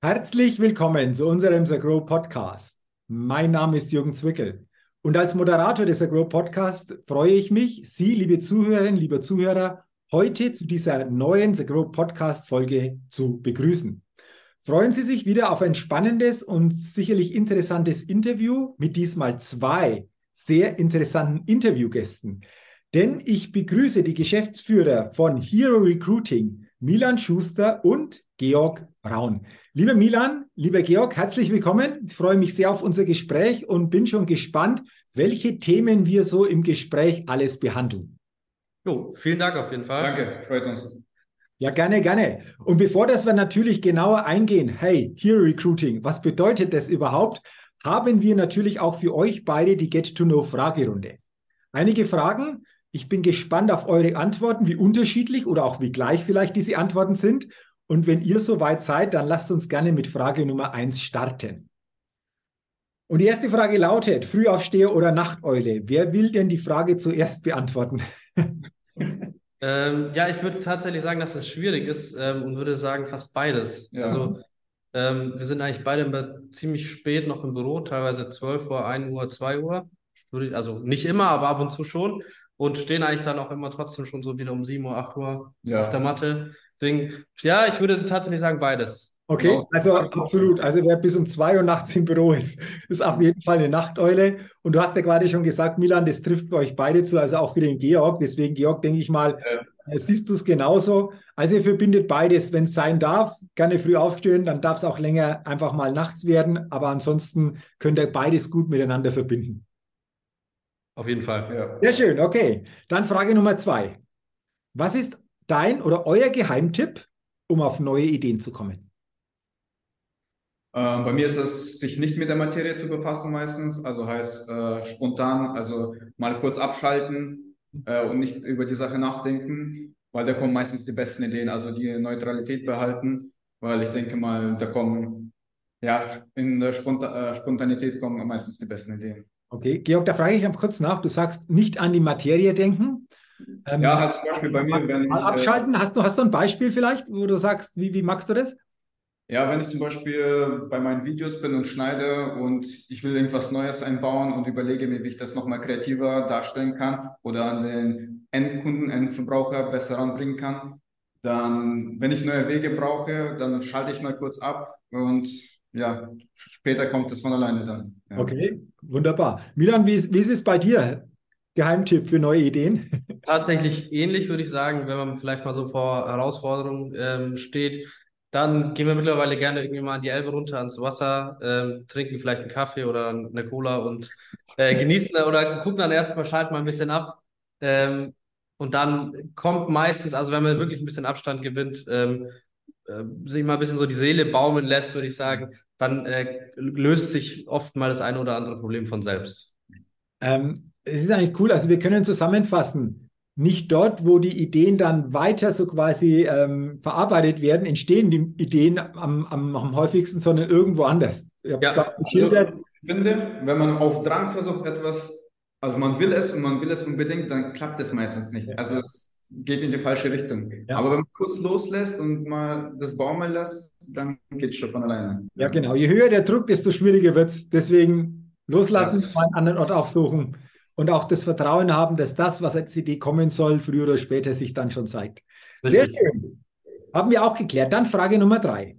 Herzlich willkommen zu unserem The Grow Podcast. Mein Name ist Jürgen Zwickel und als Moderator des The Grow Podcast freue ich mich, Sie, liebe Zuhörerinnen, lieber Zuhörer, heute zu dieser neuen The Grow Podcast Folge zu begrüßen. Freuen Sie sich wieder auf ein spannendes und sicherlich interessantes Interview mit diesmal zwei sehr interessanten Interviewgästen. Denn ich begrüße die Geschäftsführer von Hero Recruiting, Milan Schuster und Georg Braun. Lieber Milan, lieber Georg, herzlich willkommen. Ich freue mich sehr auf unser Gespräch und bin schon gespannt, welche Themen wir so im Gespräch alles behandeln. Jo, vielen Dank auf jeden Fall. Danke, freut uns. Ja, gerne, gerne. Und bevor das wir natürlich genauer eingehen, hey, Hero Recruiting, was bedeutet das überhaupt? Haben wir natürlich auch für euch beide die Get-to-Know-Fragerunde. Einige Fragen. Ich bin gespannt auf eure Antworten, wie unterschiedlich oder auch wie gleich vielleicht diese Antworten sind. Und wenn ihr soweit seid, dann lasst uns gerne mit Frage Nummer eins starten. Und die erste Frage lautet, Frühaufsteher oder Nachteule? Wer will denn die Frage zuerst beantworten? ähm, ja, ich würde tatsächlich sagen, dass das schwierig ist ähm, und würde sagen fast beides. Ja. Also ähm, wir sind eigentlich beide ziemlich spät noch im Büro, teilweise 12 Uhr, 1 Uhr, 2 Uhr. Also nicht immer, aber ab und zu schon. Und stehen eigentlich dann auch immer trotzdem schon so wieder um 7 Uhr, 8 Uhr ja. auf der Matte. Deswegen, ja, ich würde tatsächlich sagen beides. Okay, genau. also absolut. Also wer bis um zwei Uhr nachts im Büro ist, ist auf jeden Fall eine Nachteule. Und du hast ja gerade schon gesagt, Milan, das trifft für euch beide zu, also auch für den Georg. Deswegen, Georg, denke ich mal, ja. Äh, siehst du es genauso. Also ihr verbindet beides. Wenn es sein darf, gerne früh aufstehen, dann darf es auch länger einfach mal nachts werden. Aber ansonsten könnt ihr beides gut miteinander verbinden. Auf jeden Fall. Ja. Sehr schön, okay. Dann Frage Nummer zwei. Was ist dein oder euer Geheimtipp, um auf neue Ideen zu kommen? Ähm, bei mir ist es, sich nicht mit der Materie zu befassen meistens, also heißt äh, spontan, also mal kurz abschalten äh, und nicht über die Sache nachdenken, weil da kommen meistens die besten Ideen, also die Neutralität behalten, weil ich denke mal, da kommen, ja, in der Sponta äh, Spontanität kommen meistens die besten Ideen. Okay, Georg, da frage ich noch kurz nach. Du sagst nicht an die Materie denken, ähm, ja, halt zum Beispiel bei mir, wenn ich. Abschalten, äh, hast, du, hast du ein Beispiel vielleicht, wo du sagst, wie, wie magst du das? Ja, wenn ich zum Beispiel bei meinen Videos bin und schneide und ich will irgendwas Neues einbauen und überlege mir, wie ich das nochmal kreativer darstellen kann oder an den Endkunden, Endverbraucher besser ranbringen kann, dann, wenn ich neue Wege brauche, dann schalte ich mal kurz ab und ja, später kommt es von alleine dann. Ja. Okay, wunderbar. Milan, wie, wie ist es bei dir? Geheimtipp für neue Ideen? Tatsächlich ähnlich, würde ich sagen, wenn man vielleicht mal so vor Herausforderungen ähm, steht. Dann gehen wir mittlerweile gerne irgendwie mal an die Elbe runter ans Wasser, ähm, trinken vielleicht einen Kaffee oder eine Cola und äh, genießen oder gucken dann erstmal, schalten mal ein bisschen ab. Ähm, und dann kommt meistens, also wenn man wirklich ein bisschen Abstand gewinnt, ähm, äh, sich mal ein bisschen so die Seele baumeln lässt, würde ich sagen, dann äh, löst sich oft mal das eine oder andere Problem von selbst. Ähm, es ist eigentlich cool. Also wir können zusammenfassen, nicht dort, wo die Ideen dann weiter so quasi ähm, verarbeitet werden, entstehen die Ideen am, am, am häufigsten, sondern irgendwo anders. Ich, ja. also, ich finde, wenn man auf Drang versucht, etwas, also man will es und man will es unbedingt, dann klappt es meistens nicht. Also es geht in die falsche Richtung. Ja. Aber wenn man kurz loslässt und mal das baumeln lässt, dann geht es schon von alleine. Ja, genau. Je höher der Druck, desto schwieriger wird es. Deswegen loslassen, ja. mal einen anderen Ort aufsuchen und auch das Vertrauen haben, dass das, was als Idee kommen soll, früher oder später sich dann schon zeigt. Sehr schön. Haben wir auch geklärt. Dann Frage Nummer drei.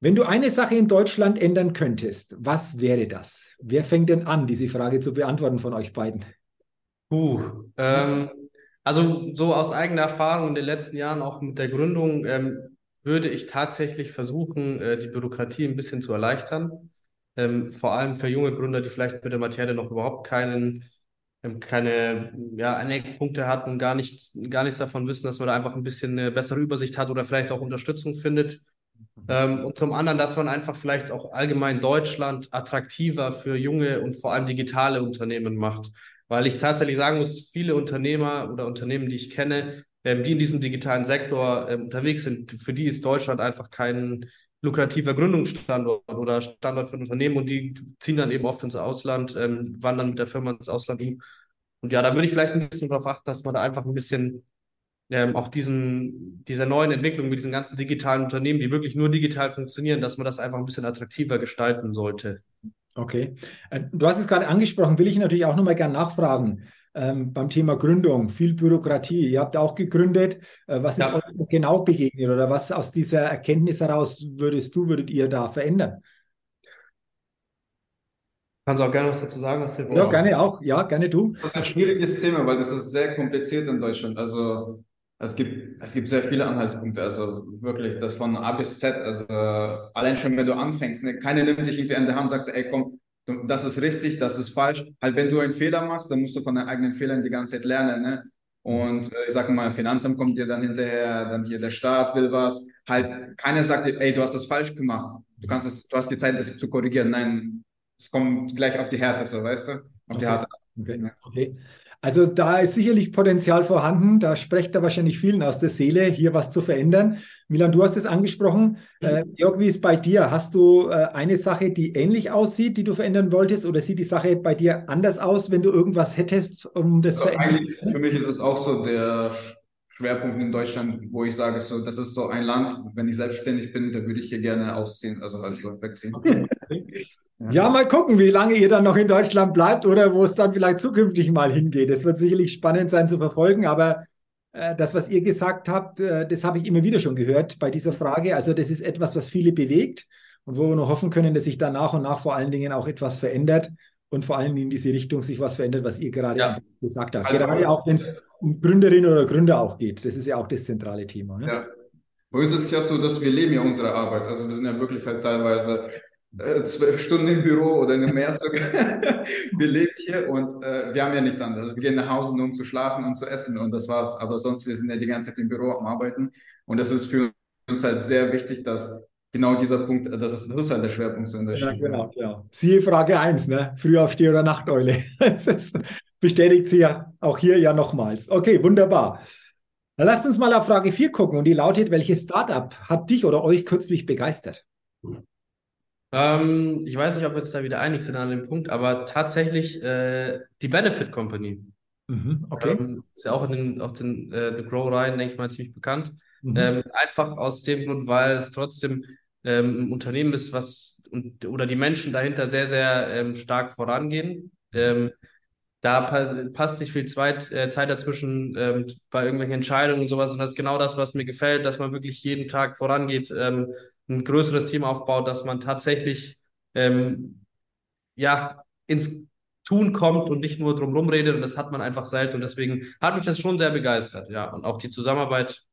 Wenn du eine Sache in Deutschland ändern könntest, was wäre das? Wer fängt denn an, diese Frage zu beantworten von euch beiden? Uh, ähm, also so aus eigener Erfahrung in den letzten Jahren, auch mit der Gründung, ähm, würde ich tatsächlich versuchen, äh, die Bürokratie ein bisschen zu erleichtern. Ähm, vor allem für junge Gründer, die vielleicht mit der Materie noch überhaupt keinen keine ja, Aneckpunkte hat und gar nichts, gar nichts davon wissen, dass man da einfach ein bisschen eine bessere Übersicht hat oder vielleicht auch Unterstützung findet. Ähm, und zum anderen, dass man einfach vielleicht auch allgemein Deutschland attraktiver für junge und vor allem digitale Unternehmen macht. Weil ich tatsächlich sagen muss, viele Unternehmer oder Unternehmen, die ich kenne, ähm, die in diesem digitalen Sektor ähm, unterwegs sind, für die ist Deutschland einfach kein, lukrativer Gründungsstandort oder Standort für ein Unternehmen und die ziehen dann eben oft ins Ausland, ähm, wandern mit der Firma ins Ausland um. Und ja, da würde ich vielleicht ein bisschen darauf achten, dass man da einfach ein bisschen ähm, auch diesen, dieser neuen Entwicklung mit diesen ganzen digitalen Unternehmen, die wirklich nur digital funktionieren, dass man das einfach ein bisschen attraktiver gestalten sollte. Okay. Äh, du hast es gerade angesprochen, will ich natürlich auch nochmal gerne nachfragen. Ähm, beim Thema Gründung, viel Bürokratie. Ihr habt auch gegründet. Äh, was ist Ja. euch genau begegnet oder was aus dieser Erkenntnis heraus würdest du, würdet ihr da verändern? Kannst du auch gerne was dazu sagen, was dir Ja, gerne auch. Ja, gerne du. Das ist ein schwieriges Thema, weil das ist sehr kompliziert in Deutschland. Also es gibt, es gibt sehr viele Anhaltspunkte. Also wirklich, das von A bis Z. Also allein schon, wenn du anfängst, ne, keiner nimmt dich irgendwie an der Hand und sagt, ey, komm, du, das ist richtig, das ist falsch. Halt, wenn du einen Fehler machst, dann musst du von deinen eigenen Fehlern die ganze Zeit lernen. Ne? Und äh, ich sag mal, Finanzamt kommt dir dann hinterher, dann hier der Staat will was. Halt, keiner sagt dir, ey, du hast das falsch gemacht. Du kannst es, du hast die Zeit, es zu korrigieren. Nein, es kommt gleich auf die Härte, so, weißt du? Auf die Okay. Härte. Okay. okay. Also da ist sicherlich Potenzial vorhanden. Da spricht da wahrscheinlich vielen aus der Seele, hier was zu verändern. Milan, du hast es angesprochen. Äh, Jörg, wie ist bei dir? Hast du äh, eine Sache, die ähnlich aussieht, die du verändern wolltest? Oder sieht die Sache bei dir anders aus, wenn du irgendwas hättest, um das Also verändern? eigentlich für mich ist es auch so der Sch- Schwerpunkt in Deutschland, wo ich sage, so, das ist so ein Land, wenn ich selbstständig bin, da würde ich hier gerne ausziehen, also also wegziehen. Ja, mal gucken, wie lange ihr dann noch in Deutschland bleibt oder wo es dann vielleicht zukünftig mal hingeht. Es wird sicherlich spannend sein zu verfolgen, aber äh, das, was ihr gesagt habt, äh, das habe ich immer wieder schon gehört bei dieser Frage. Also das ist etwas, was viele bewegt und wo wir nur hoffen können, dass sich da nach und nach vor allen Dingen auch etwas verändert und vor allem in diese Richtung sich was verändert, was ihr gerade Ja. gesagt habt. Also- Gerade auch, wenn es um Gründerinnen oder Gründer auch geht. Das ist ja auch das zentrale Thema. Ne? Ja. Bei uns ist es ja so, dass wir leben ja unsere Arbeit. Also wir sind ja wirklich halt teilweise zwölf Stunden im Büro oder mehr sogar. Wir leben hier und äh, wir haben ja nichts anderes. Also wir gehen nach Hause nur um zu schlafen und zu essen und das war's. Aber sonst, wir sind ja die ganze Zeit im Büro am Arbeiten und das ist für uns halt sehr wichtig, dass genau dieser Punkt, das ist, das ist halt der Schwerpunkt so in der Ja, genau, genau. Siehe Frage 1, ne? Frühaufsteher oder Nachteule. Das bestätigt sie ja auch hier ja nochmals. Okay, wunderbar. Dann lasst uns mal auf Frage 4 gucken und die lautet, welches Startup hat dich oder euch kürzlich begeistert? Ähm, ich weiß nicht, ob wir uns da wieder einig sind an dem Punkt, aber tatsächlich äh, die Benefit Company. Mhm, okay. Ähm, ist ja auch in den, auch den, äh, den Grow-Reihen, denke ich mal, ziemlich bekannt. Mhm. Ähm, einfach aus dem Grund, weil es trotzdem ähm, ein Unternehmen ist, was und, oder die Menschen dahinter sehr, sehr ähm, stark vorangehen. Ähm, da pa passt nicht viel Zweit, äh, Zeit dazwischen bei irgendwelchen Entscheidungen und sowas. Und das ist genau das, was mir gefällt, dass man wirklich jeden Tag vorangeht, ein größeres Team aufbaut, dass man tatsächlich ähm, ja ins Tun kommt und nicht nur drum redet. Und das hat man einfach selten. Und deswegen hat mich das schon sehr begeistert. Ja, und auch die Zusammenarbeit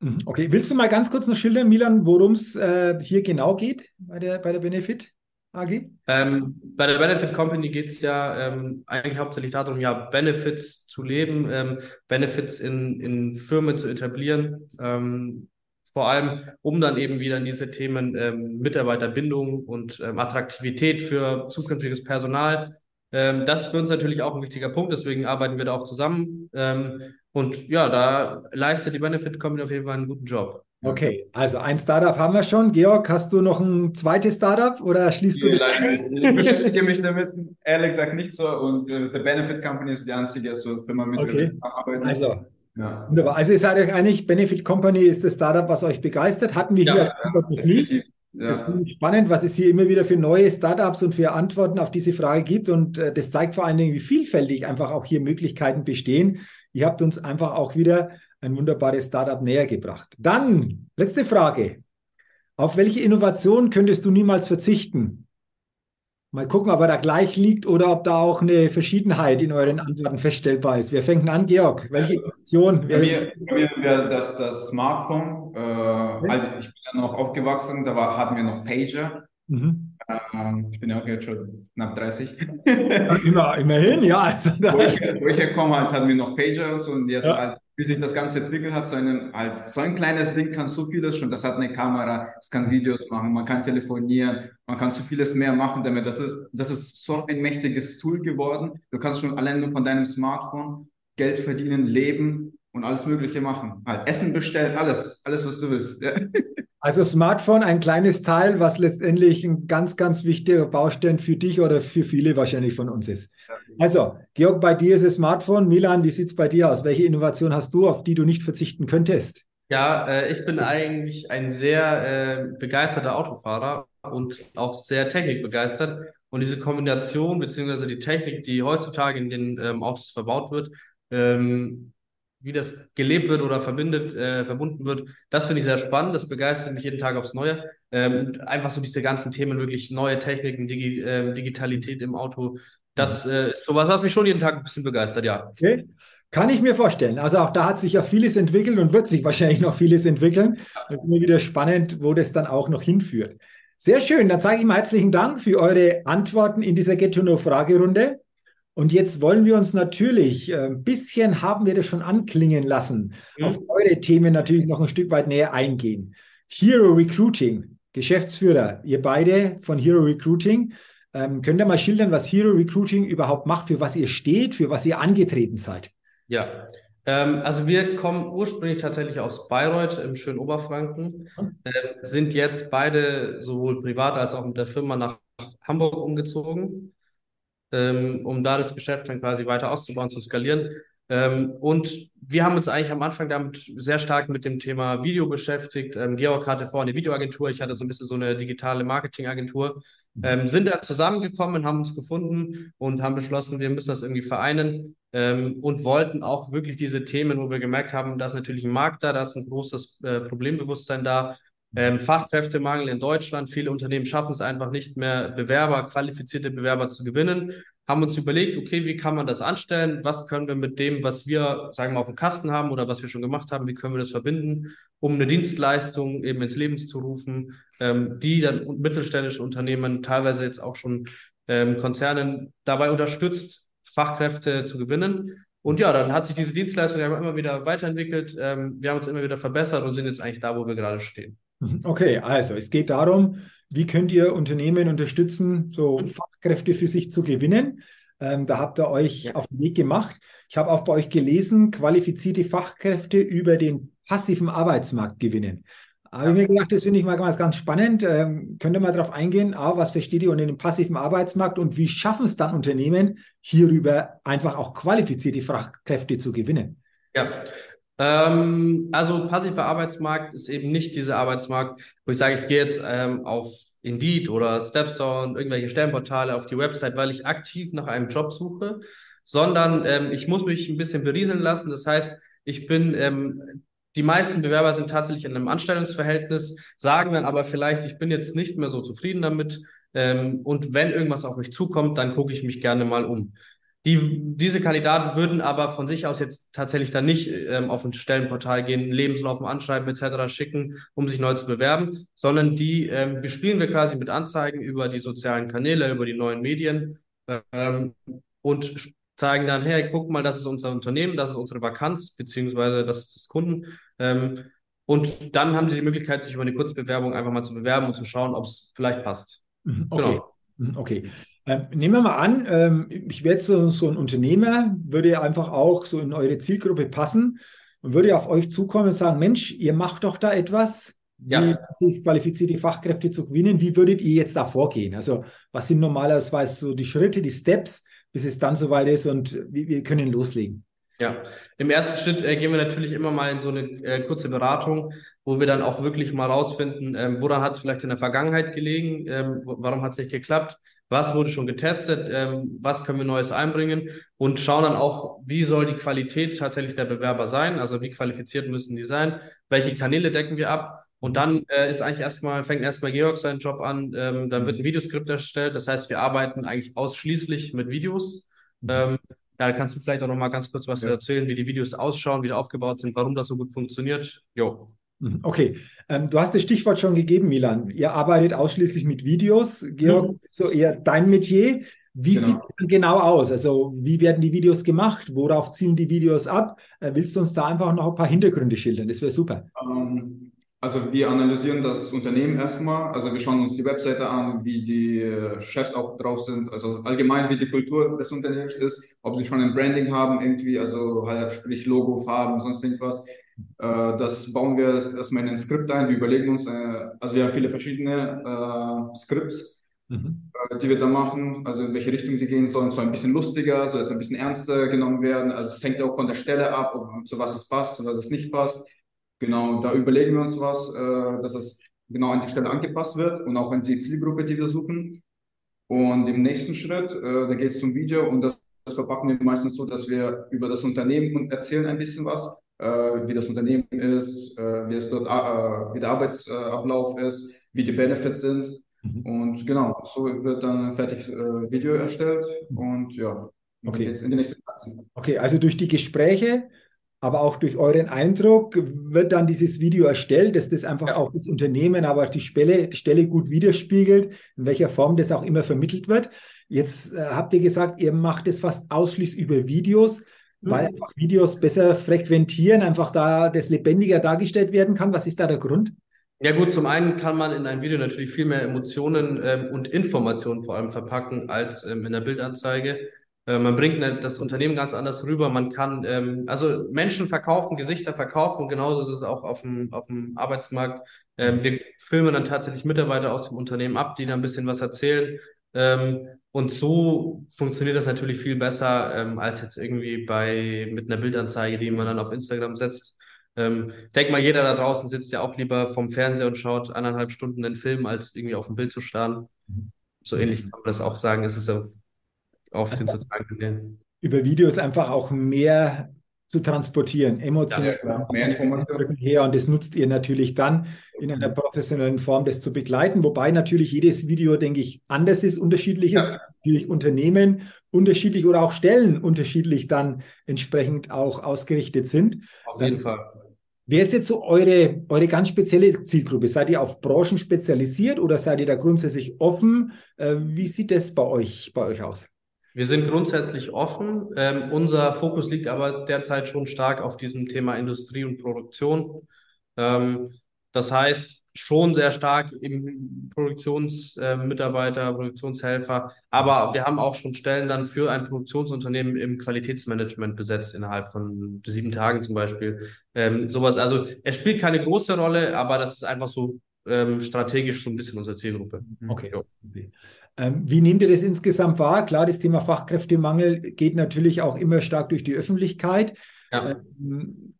Mhm, Okay, willst du mal ganz kurz noch schildern, Milan, worum es äh, hier genau geht bei der, bei der Benefit AG? Ähm, bei der Benefit Company geht es ja ähm, eigentlich hauptsächlich darum, ja, Benefits zu leben, ähm, Benefits in, in Firmen zu etablieren, ähm, vor allem, um dann eben wieder in diese Themen ähm, Mitarbeiterbindung und ähm, Attraktivität für zukünftiges Personal. Ähm, das ist für uns natürlich auch ein wichtiger Punkt, deswegen arbeiten wir da auch zusammen. Ähm, und ja, da leistet die Benefit Company auf jeden Fall einen guten Job. Okay, also ein Startup haben wir schon. Georg, hast du noch ein zweites Startup oder schließt du Nee, leider nicht. Ich beschäftige mich damit ehrlich gesagt nicht so und äh, The Benefit Company ist die einzige so Firma, mit der Okay. wir arbeiten. Also, ja. wunderbar. Also ihr seid euch einig, Benefit Company ist das Startup, was euch begeistert. Hatten wir hier noch nie. Das Ja. finde ich spannend, was es hier immer wieder für neue Startups und für Antworten auf diese Frage gibt. Und äh, das zeigt vor allen Dingen, wie vielfältig einfach auch hier Möglichkeiten bestehen. Ihr habt uns einfach auch wieder ein wunderbares Startup näher gebracht. Dann, letzte Frage. Auf welche Innovation könntest du niemals verzichten? Mal gucken, ob er da gleich liegt oder ob da auch eine Verschiedenheit in euren Antworten feststellbar ist. Wer fängt denn an, Georg? Welche Innovation? Bei mir, wäre das das Smartphone. Äh, also ich bin ja noch aufgewachsen, da war, hatten wir noch Pager. Mhm. Ähm, ich bin ja auch jetzt schon knapp 30. Immer, immerhin, ja. Also wo, ich, wo ich herkomme, halt, hatten wir noch Pager und so und jetzt Ja. halt, wie sich das Ganze entwickelt hat, so, einen, halt, so ein kleines Ding kann so vieles schon. Das hat eine Kamera, es kann Videos machen, man kann telefonieren, man kann so vieles mehr machen damit. Das ist, das ist so ein mächtiges Tool geworden. Du kannst schon allein nur von deinem Smartphone Geld verdienen, leben und alles Mögliche machen. Halt Essen bestellen, alles, alles, was du willst. Ja. Also Smartphone, ein kleines Teil, was letztendlich ein ganz, ganz wichtiger Baustein für dich oder für viele wahrscheinlich von uns ist. Also, Georg, bei dir ist das Smartphone. Milan, wie sieht es bei dir aus? Welche Innovation hast du, auf die du nicht verzichten könntest? Ja, äh, ich bin eigentlich ein sehr äh, begeisterter Autofahrer und auch sehr technikbegeistert. Und diese Kombination beziehungsweise die Technik, die heutzutage in den ähm, Autos verbaut wird, ähm, wie das gelebt wird oder verbindet, äh, verbunden wird, das finde ich sehr spannend. Das begeistert mich jeden Tag aufs Neue. Ähm, einfach so diese ganzen Themen, wirklich neue Techniken, Digi äh, Digitalität im Auto. Das mhm. äh, ist sowas, was mich schon jeden Tag ein bisschen begeistert, ja. Okay. Kann ich mir vorstellen. Also auch da hat sich ja vieles entwickelt und wird sich wahrscheinlich noch vieles entwickeln. Ja. Immer wieder spannend, wo das dann auch noch hinführt. Sehr schön. Dann sage ich mal herzlichen Dank für eure Antworten in dieser Get to Know Fragerunde. Und jetzt wollen wir uns natürlich, äh, ein bisschen haben wir das schon anklingen lassen, mhm. auf eure Themen natürlich noch ein Stück weit näher eingehen. Hero Recruiting, Geschäftsführer, ihr beide von Hero Recruiting. Ähm, könnt ihr mal schildern, was Hero Recruiting überhaupt macht, für was ihr steht, für was ihr angetreten seid? Ja, ähm, also wir kommen ursprünglich tatsächlich aus Bayreuth im schönen Oberfranken, äh, sind jetzt beide sowohl privat als auch mit der Firma nach Hamburg umgezogen ähm, um da das Geschäft dann quasi weiter auszubauen, zu skalieren. Ähm, und wir haben uns eigentlich am Anfang damit sehr stark mit dem Thema Video beschäftigt. Ähm, Georg hatte vorher eine Videoagentur, ich hatte so ein bisschen so eine digitale Marketingagentur. Ähm, sind da zusammengekommen, haben uns gefunden und haben beschlossen, wir müssen das irgendwie vereinen ähm, und wollten auch wirklich diese Themen, wo wir gemerkt haben, da ist natürlich ein Markt da, da ist ein großes äh, Problembewusstsein da, ähm, Fachkräftemangel in Deutschland. Viele Unternehmen schaffen es einfach nicht mehr, Bewerber, qualifizierte Bewerber zu gewinnen. Haben uns überlegt, okay, wie kann man das anstellen? Was können wir mit dem, was wir, sagen wir auf dem Kasten haben oder was wir schon gemacht haben, wie können wir das verbinden, um eine Dienstleistung eben ins Leben zu rufen, ähm, die dann mittelständische Unternehmen, teilweise jetzt auch schon ähm, Konzernen dabei unterstützt, Fachkräfte zu gewinnen. Und ja, dann hat sich diese Dienstleistung immer wieder weiterentwickelt. Ähm, wir haben uns immer wieder verbessert und sind jetzt eigentlich da, wo wir gerade stehen. Mhm. Okay, also es geht darum, wie könnt ihr Unternehmen unterstützen, so mhm. Fachkräfte für sich zu gewinnen. Ähm, da habt ihr euch ja. auf den Weg gemacht. Ich habe auch bei euch gelesen, qualifizierte Fachkräfte über den passiven Arbeitsmarkt gewinnen. Habe ich mir gedacht, das finde ich mal ganz, ganz spannend. Ähm, könnt ihr mal darauf eingehen, A, was versteht ihr unter dem passiven Arbeitsmarkt und wie schaffen es dann Unternehmen, hierüber einfach auch qualifizierte Fachkräfte zu gewinnen? Ja, ähm, also passiver Arbeitsmarkt ist eben nicht dieser Arbeitsmarkt, wo ich sage, ich gehe jetzt ähm, auf Indeed oder Stepstone, irgendwelche Stellenportale auf die Website, weil ich aktiv nach einem Job suche, sondern ähm, ich muss mich ein bisschen berieseln lassen. Das heißt, ich bin ähm, die meisten Bewerber sind tatsächlich in einem Anstellungsverhältnis, sagen dann aber vielleicht, ich bin jetzt nicht mehr so zufrieden damit. Ähm, und wenn irgendwas auf mich zukommt, dann gucke ich mich gerne mal um. Die, diese Kandidaten würden aber von sich aus jetzt tatsächlich dann nicht ähm, auf ein Stellenportal gehen, Lebenslauf, Anschreiben etc. schicken, um sich neu zu bewerben, sondern die ähm, bespielen wir quasi mit Anzeigen über die sozialen Kanäle, über die neuen Medien ähm, und zeigen dann, hey, guck mal, das ist unser Unternehmen, das ist unsere Vakanz, beziehungsweise das ist das Kunden. Ähm, und dann haben sie die Möglichkeit, sich über eine Kurzbewerbung einfach mal zu bewerben und zu schauen, ob es vielleicht passt. Mhm, okay. Genau. Mhm, okay. Ähm, nehmen wir mal an, ähm, ich wäre so, so ein Unternehmer, würde einfach auch so in eure Zielgruppe passen und würde auf euch zukommen und sagen, Mensch, ihr macht doch da etwas, ja. wie qualifizierte Fachkräfte zu gewinnen. Wie würdet ihr jetzt da vorgehen? Also was sind normalerweise so die Schritte, die Steps, bis es dann soweit ist und wir können loslegen? Ja, im ersten Schritt äh, gehen wir natürlich immer mal in so eine äh, kurze Beratung, wo wir dann auch wirklich mal rausfinden, ähm, woran hat es vielleicht in der Vergangenheit gelegen, ähm, warum hat es nicht geklappt, was wurde schon getestet, ähm, was können wir Neues einbringen und schauen dann auch, wie soll die Qualität tatsächlich der Bewerber sein, also wie qualifiziert müssen die sein, welche Kanäle decken wir ab. Und dann äh, ist eigentlich erstmal, fängt erstmal Georg seinen Job an, ähm, dann wird ein Videoskript erstellt. Das heißt, wir arbeiten eigentlich ausschließlich mit Videos. Mhm. Da kannst du vielleicht auch noch mal ganz kurz was ja. erzählen, wie die Videos ausschauen, wie die aufgebaut sind, warum das so gut funktioniert. Jo. Mhm. Okay, ähm, du hast das Stichwort schon gegeben, Milan. Ihr arbeitet ausschließlich mit Videos. Georg, mhm. so eher dein Metier. Wie genau. sieht es genau aus? Also, wie werden die Videos gemacht? Worauf zielen die Videos ab? Äh, willst du uns da einfach noch ein paar Hintergründe schildern? Das wäre super. Ähm, also, wir analysieren das Unternehmen erstmal. Also, wir schauen uns die Webseite an, wie die äh, Chefs auch drauf sind. Also, allgemein, wie die Kultur des Unternehmens ist. Ob sie schon ein Branding haben, irgendwie, also halt, sprich Logo, Farben, sonst irgendwas äh, das bauen wir erstmal in ein Skript ein. Wir überlegen uns, äh, also wir haben viele verschiedene Skripts mhm. die wir da machen, also in welche Richtung die gehen sollen, soll ein bisschen lustiger, soll es ein bisschen ernster genommen werden. Also es hängt auch von der Stelle ab, ob, zu was es passt, zu was es nicht passt. Genau, da überlegen wir uns was, äh, dass es genau an die Stelle angepasst wird und auch an die Zielgruppe, die wir suchen. Und im nächsten Schritt, äh, da geht es zum Video und das, das verpacken wir meistens so, dass wir über das Unternehmen erzählen ein bisschen was, äh, wie das Unternehmen ist, äh, wie es dort, äh, wie der Arbeitsablauf ist, wie die Benefits sind. Mhm. Und genau, so wird dann ein fertiges äh, Video erstellt und ja, okay. jetzt in die nächste Phase. Okay, also durch die Gespräche aber auch durch euren Eindruck wird dann dieses Video erstellt, dass das einfach auch das Unternehmen, aber auch die Stelle, Stelle gut widerspiegelt, in welcher Form das auch immer vermittelt wird. Jetzt äh, habt ihr gesagt, ihr macht es fast ausschließlich über Videos, mhm. weil einfach Videos besser frequentieren, einfach da das lebendiger dargestellt werden kann. Was ist da der Grund? Ja gut, zum einen kann man in ein Video natürlich viel mehr Emotionen ähm, und Informationen vor allem verpacken als ähm, in der Bildanzeige. Äh, man bringt ne, das Unternehmen ganz anders rüber. Man kann, ähm, also Menschen verkaufen, Gesichter verkaufen genauso ist es auch auf dem, auf dem Arbeitsmarkt. Ähm, wir filmen dann tatsächlich Mitarbeiter aus dem Unternehmen ab, die dann ein bisschen was erzählen. Ähm, und so funktioniert das natürlich viel besser ähm, als jetzt irgendwie bei mit einer Bildanzeige, die man dann auf Instagram setzt. Ähm, denk mal, jeder da draußen sitzt ja auch lieber vom Fernseher und schaut eineinhalb Stunden den Film, als irgendwie auf dem Bild zu starren. So ähnlich kann man das auch sagen. Es ist auf den sozialen Kanälen. Über Videos einfach auch mehr zu transportieren, emotional. Ja, mehr Informationen her und das nutzt ihr natürlich dann in einer professionellen Form, das zu begleiten, wobei natürlich jedes Video, denke ich, anders ist, unterschiedlich ist, ja. natürlich Unternehmen unterschiedlich oder auch Stellen unterschiedlich dann entsprechend auch ausgerichtet sind. Auf jeden Fall. Wer ist jetzt so eure, eure ganz spezielle Zielgruppe? Seid ihr auf Branchen spezialisiert oder seid ihr da grundsätzlich offen? Äh, wie sieht das bei euch, bei euch aus? Wir sind grundsätzlich offen. Ähm, unser Fokus liegt aber derzeit schon stark auf diesem Thema Industrie und Produktion. Ähm, das heißt, schon sehr stark im Produktionsmitarbeiter, äh, Produktionshelfer. Aber wir haben auch schon Stellen dann für ein Produktionsunternehmen im Qualitätsmanagement besetzt, innerhalb von sieben Tagen zum Beispiel. Ähm, sowas. Also, es spielt keine große Rolle, aber das ist einfach so ähm, strategisch so ein bisschen unsere Zielgruppe. Okay. okay. Ähm, wie nehmt ihr das insgesamt wahr? Klar, das Thema Fachkräftemangel geht natürlich auch immer stark durch die Öffentlichkeit. Ja. Ähm,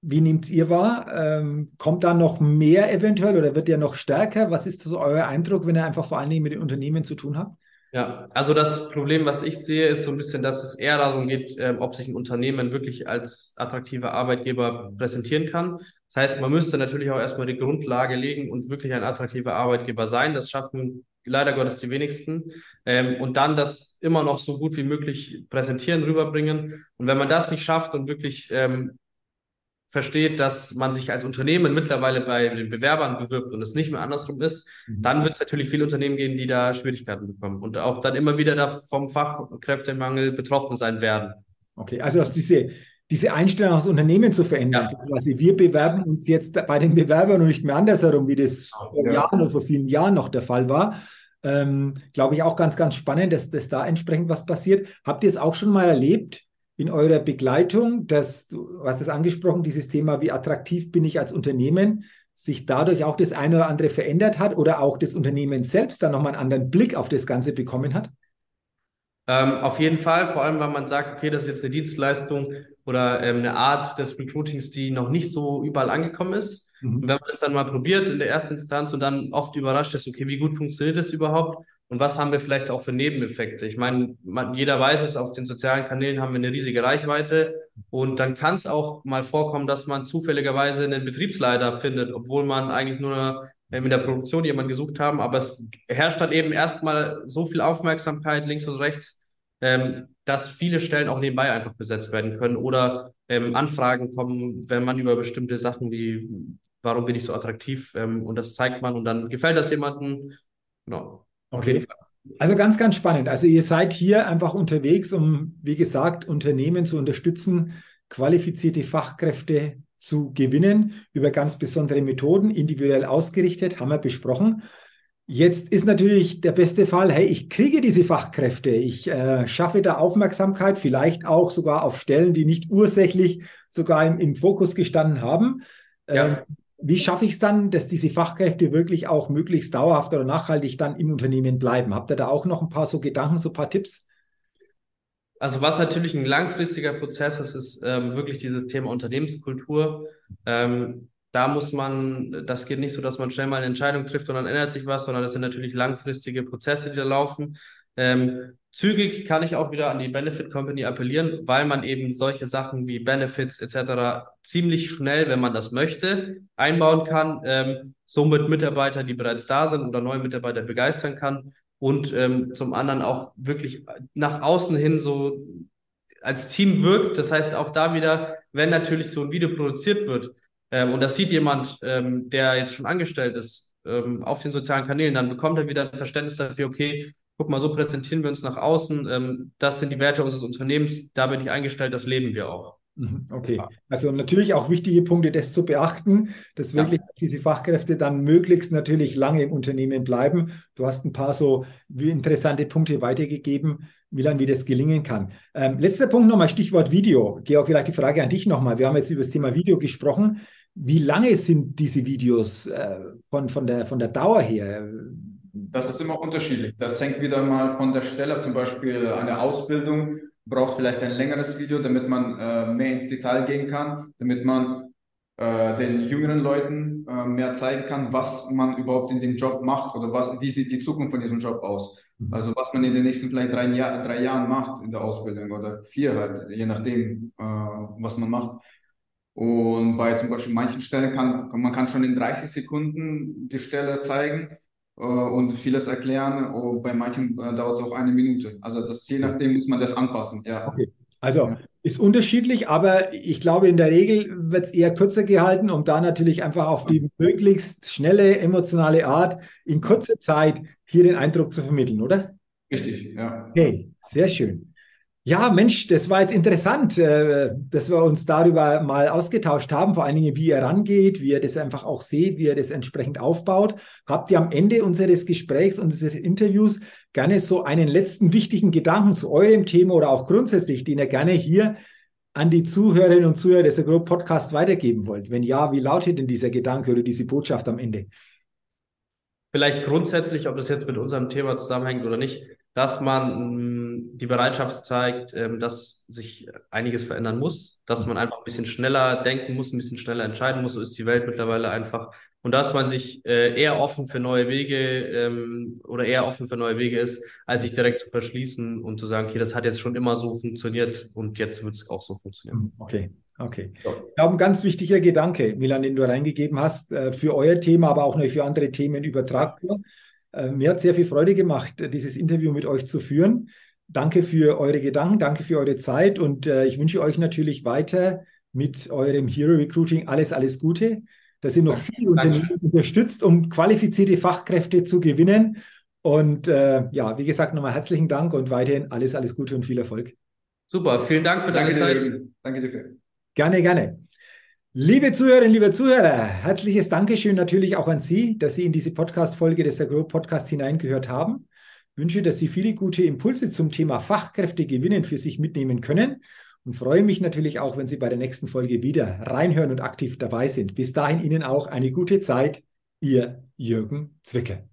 wie nehmt ihr wahr? Ähm, kommt da noch mehr eventuell oder wird der noch stärker? Was ist so euer Eindruck, wenn ihr einfach vor allen Dingen mit den Unternehmen zu tun habt? Ja, also das Problem, was ich sehe, ist so ein bisschen, dass es eher darum geht, ob sich ein Unternehmen wirklich als attraktiver Arbeitgeber präsentieren kann. Das heißt, man müsste natürlich auch erstmal die Grundlage legen und wirklich ein attraktiver Arbeitgeber sein. Das schaffen leider Gottes die wenigsten. Ähm, und dann das immer noch so gut wie möglich präsentieren, rüberbringen. Und wenn man das nicht schafft und wirklich ähm, versteht, dass man sich als Unternehmen mittlerweile bei den Bewerbern bewirbt und es nicht mehr andersrum ist, mhm. dann wird es natürlich viele Unternehmen geben, die da Schwierigkeiten bekommen und auch dann immer wieder da vom Fachkräftemangel betroffen sein werden. Okay, also aus diese diese Einstellung aus Unternehmen zu verändern. Ja. So quasi, wir bewerben uns jetzt bei den Bewerbern und nicht mehr andersherum, wie das vor Jahren oder vor vielen Jahren noch der Fall war. Ähm, Glaube ich auch ganz, ganz spannend, dass, dass da entsprechend was passiert. Habt ihr es auch schon mal erlebt in eurer Begleitung, dass du hast es angesprochen, dieses Thema, wie attraktiv bin ich als Unternehmen, sich dadurch auch das eine oder andere verändert hat oder auch das Unternehmen selbst dann nochmal einen anderen Blick auf das Ganze bekommen hat? Ähm, auf jeden Fall, vor allem, weil man sagt, okay, das ist jetzt eine Dienstleistung oder ähm, eine Art des Recruitings, die noch nicht so überall angekommen ist. Mhm. Und wenn man das dann mal probiert in der ersten Instanz und dann oft überrascht ist, okay, wie gut funktioniert das überhaupt und was haben wir vielleicht auch für Nebeneffekte? Ich meine, man, jeder weiß es, auf den sozialen Kanälen haben wir eine riesige Reichweite und dann kann es auch mal vorkommen, dass man zufälligerweise einen Betriebsleiter findet, obwohl man eigentlich nur in der Produktion jemanden gesucht haben, aber es herrscht dann eben erstmal so viel Aufmerksamkeit links und rechts, ähm, dass viele Stellen auch nebenbei einfach besetzt werden können oder ähm, Anfragen kommen, wenn man über bestimmte Sachen wie, warum bin ich so attraktiv ähm, und das zeigt man und dann gefällt das jemandem. Genau. Okay. Also ganz, ganz spannend. Also ihr seid hier einfach unterwegs, um, wie gesagt, Unternehmen zu unterstützen, qualifizierte Fachkräfte zu gewinnen über ganz besondere Methoden, individuell ausgerichtet, haben wir besprochen. Jetzt ist natürlich der beste Fall, hey, ich kriege diese Fachkräfte, ich äh, schaffe da Aufmerksamkeit, vielleicht auch sogar auf Stellen, die nicht ursächlich sogar im, im Fokus gestanden haben. Ja. Ähm, wie schaffe ich es dann, dass diese Fachkräfte wirklich auch möglichst dauerhaft oder nachhaltig dann im Unternehmen bleiben? Habt ihr da auch noch ein paar so Gedanken, so ein paar Tipps? Also was natürlich ein langfristiger Prozess ist, ist ähm, wirklich dieses Thema Unternehmenskultur. Ähm, da muss man, das geht nicht so, dass man schnell mal eine Entscheidung trifft und dann ändert sich was, sondern das sind natürlich langfristige Prozesse, die da laufen. Ähm, zügig kann ich auch wieder an die Benefit Company appellieren, weil man eben solche Sachen wie Benefits etc. ziemlich schnell, wenn man das möchte, einbauen kann, ähm, somit Mitarbeiter, die bereits da sind oder neue Mitarbeiter begeistern kann und ähm, zum anderen auch wirklich nach außen hin so als Team wirkt. Das heißt auch da wieder, wenn natürlich so ein Video produziert wird, ähm, und das sieht jemand, ähm, der jetzt schon angestellt ist, ähm, auf den sozialen Kanälen, dann bekommt er wieder ein Verständnis dafür, okay, guck mal, so präsentieren wir uns nach außen, ähm, das sind die Werte unseres Unternehmens, da bin ich eingestellt, das leben wir auch. Mhm, okay, also natürlich auch wichtige Punkte, das zu beachten, dass wirklich ja. diese Fachkräfte dann möglichst natürlich lange im Unternehmen bleiben. Du hast ein paar so interessante Punkte weitergegeben, wie dann wie das gelingen kann. Ähm, letzter Punkt nochmal, Stichwort Video. Georg, vielleicht die Frage an dich nochmal. Wir haben jetzt über das Thema Video gesprochen. Wie lange sind diese Videos äh, von, von, der, von der Dauer her? Das ist immer unterschiedlich. Das hängt wieder mal von der Stelle, zum Beispiel eine Ausbildung braucht vielleicht ein längeres Video, damit man äh, mehr ins Detail gehen kann, damit man äh, den jüngeren Leuten äh, mehr zeigen kann, was man überhaupt in dem Job macht oder was, wie sieht die Zukunft von diesem Job aus. Mhm. Also was man in den nächsten vielleicht drei, Jahr, drei Jahren macht in der Ausbildung oder vier halt, je nachdem, äh, was man macht. Und bei zum Beispiel manchen Stellen kann, man kann schon in 30 Sekunden die Stelle zeigen und vieles erklären. Und bei manchen äh, dauert es auch eine Minute. Also das je nachdem muss man das anpassen. Ja. Okay. Also ist unterschiedlich, aber ich glaube, in der Regel wird es eher kürzer gehalten, um da natürlich einfach auf die möglichst schnelle, emotionale Art in kurzer Zeit hier den Eindruck zu vermitteln, oder? Richtig, ja. Okay, sehr schön. Ja, Mensch, das war jetzt interessant, äh, dass wir uns darüber mal ausgetauscht haben, vor allen Dingen, wie ihr rangeht, wie ihr das einfach auch seht, wie ihr das entsprechend aufbaut. Habt ihr am Ende unseres Gesprächs, unseres Interviews gerne so einen letzten wichtigen Gedanken zu eurem Thema oder auch grundsätzlich, den ihr gerne hier an die Zuhörerinnen und Zuhörer des Agro Podcasts weitergeben wollt? Wenn ja, wie lautet denn dieser Gedanke oder diese Botschaft am Ende? Vielleicht grundsätzlich, ob das jetzt mit unserem Thema zusammenhängt oder nicht, dass man mh, die Bereitschaft zeigt, ähm, dass sich einiges verändern muss, dass man einfach ein bisschen schneller denken muss, ein bisschen schneller entscheiden muss. So ist die Welt mittlerweile einfach. Und dass man sich äh, eher offen für neue Wege ähm, oder eher offen für neue Wege ist, als sich direkt zu verschließen und zu sagen, okay, das hat jetzt schon immer so funktioniert und jetzt wird es auch so funktionieren. Okay. Okay. Ich glaube, ein ganz wichtiger Gedanke, Milan, den du reingegeben hast, äh, für euer Thema, aber auch für andere Themen übertragbar. Äh, mir hat sehr viel Freude gemacht, dieses Interview mit euch zu führen. Danke für eure Gedanken, danke für eure Zeit und äh, ich wünsche euch natürlich weiter mit eurem Hero Recruiting alles, alles Gute, dass ihr noch viele Unternehmen unterstützt, um qualifizierte Fachkräfte zu gewinnen. Und äh, ja, wie gesagt, nochmal herzlichen Dank und weiterhin alles, alles Gute und viel Erfolg. Super, vielen Dank für deine Danke Zeit. Dir. Danke dir. Gerne, gerne. Liebe Zuhörerinnen, liebe Zuhörer, herzliches Dankeschön natürlich auch an Sie, dass Sie in diese Podcast-Folge des Agro Podcast hineingehört haben. Wünsche, dass Sie viele gute Impulse zum Thema Fachkräfte gewinnen für sich mitnehmen können und freue mich natürlich auch, wenn Sie bei der nächsten Folge wieder reinhören und aktiv dabei sind. Bis dahin Ihnen auch eine gute Zeit. Ihr Jürgen Zwickel.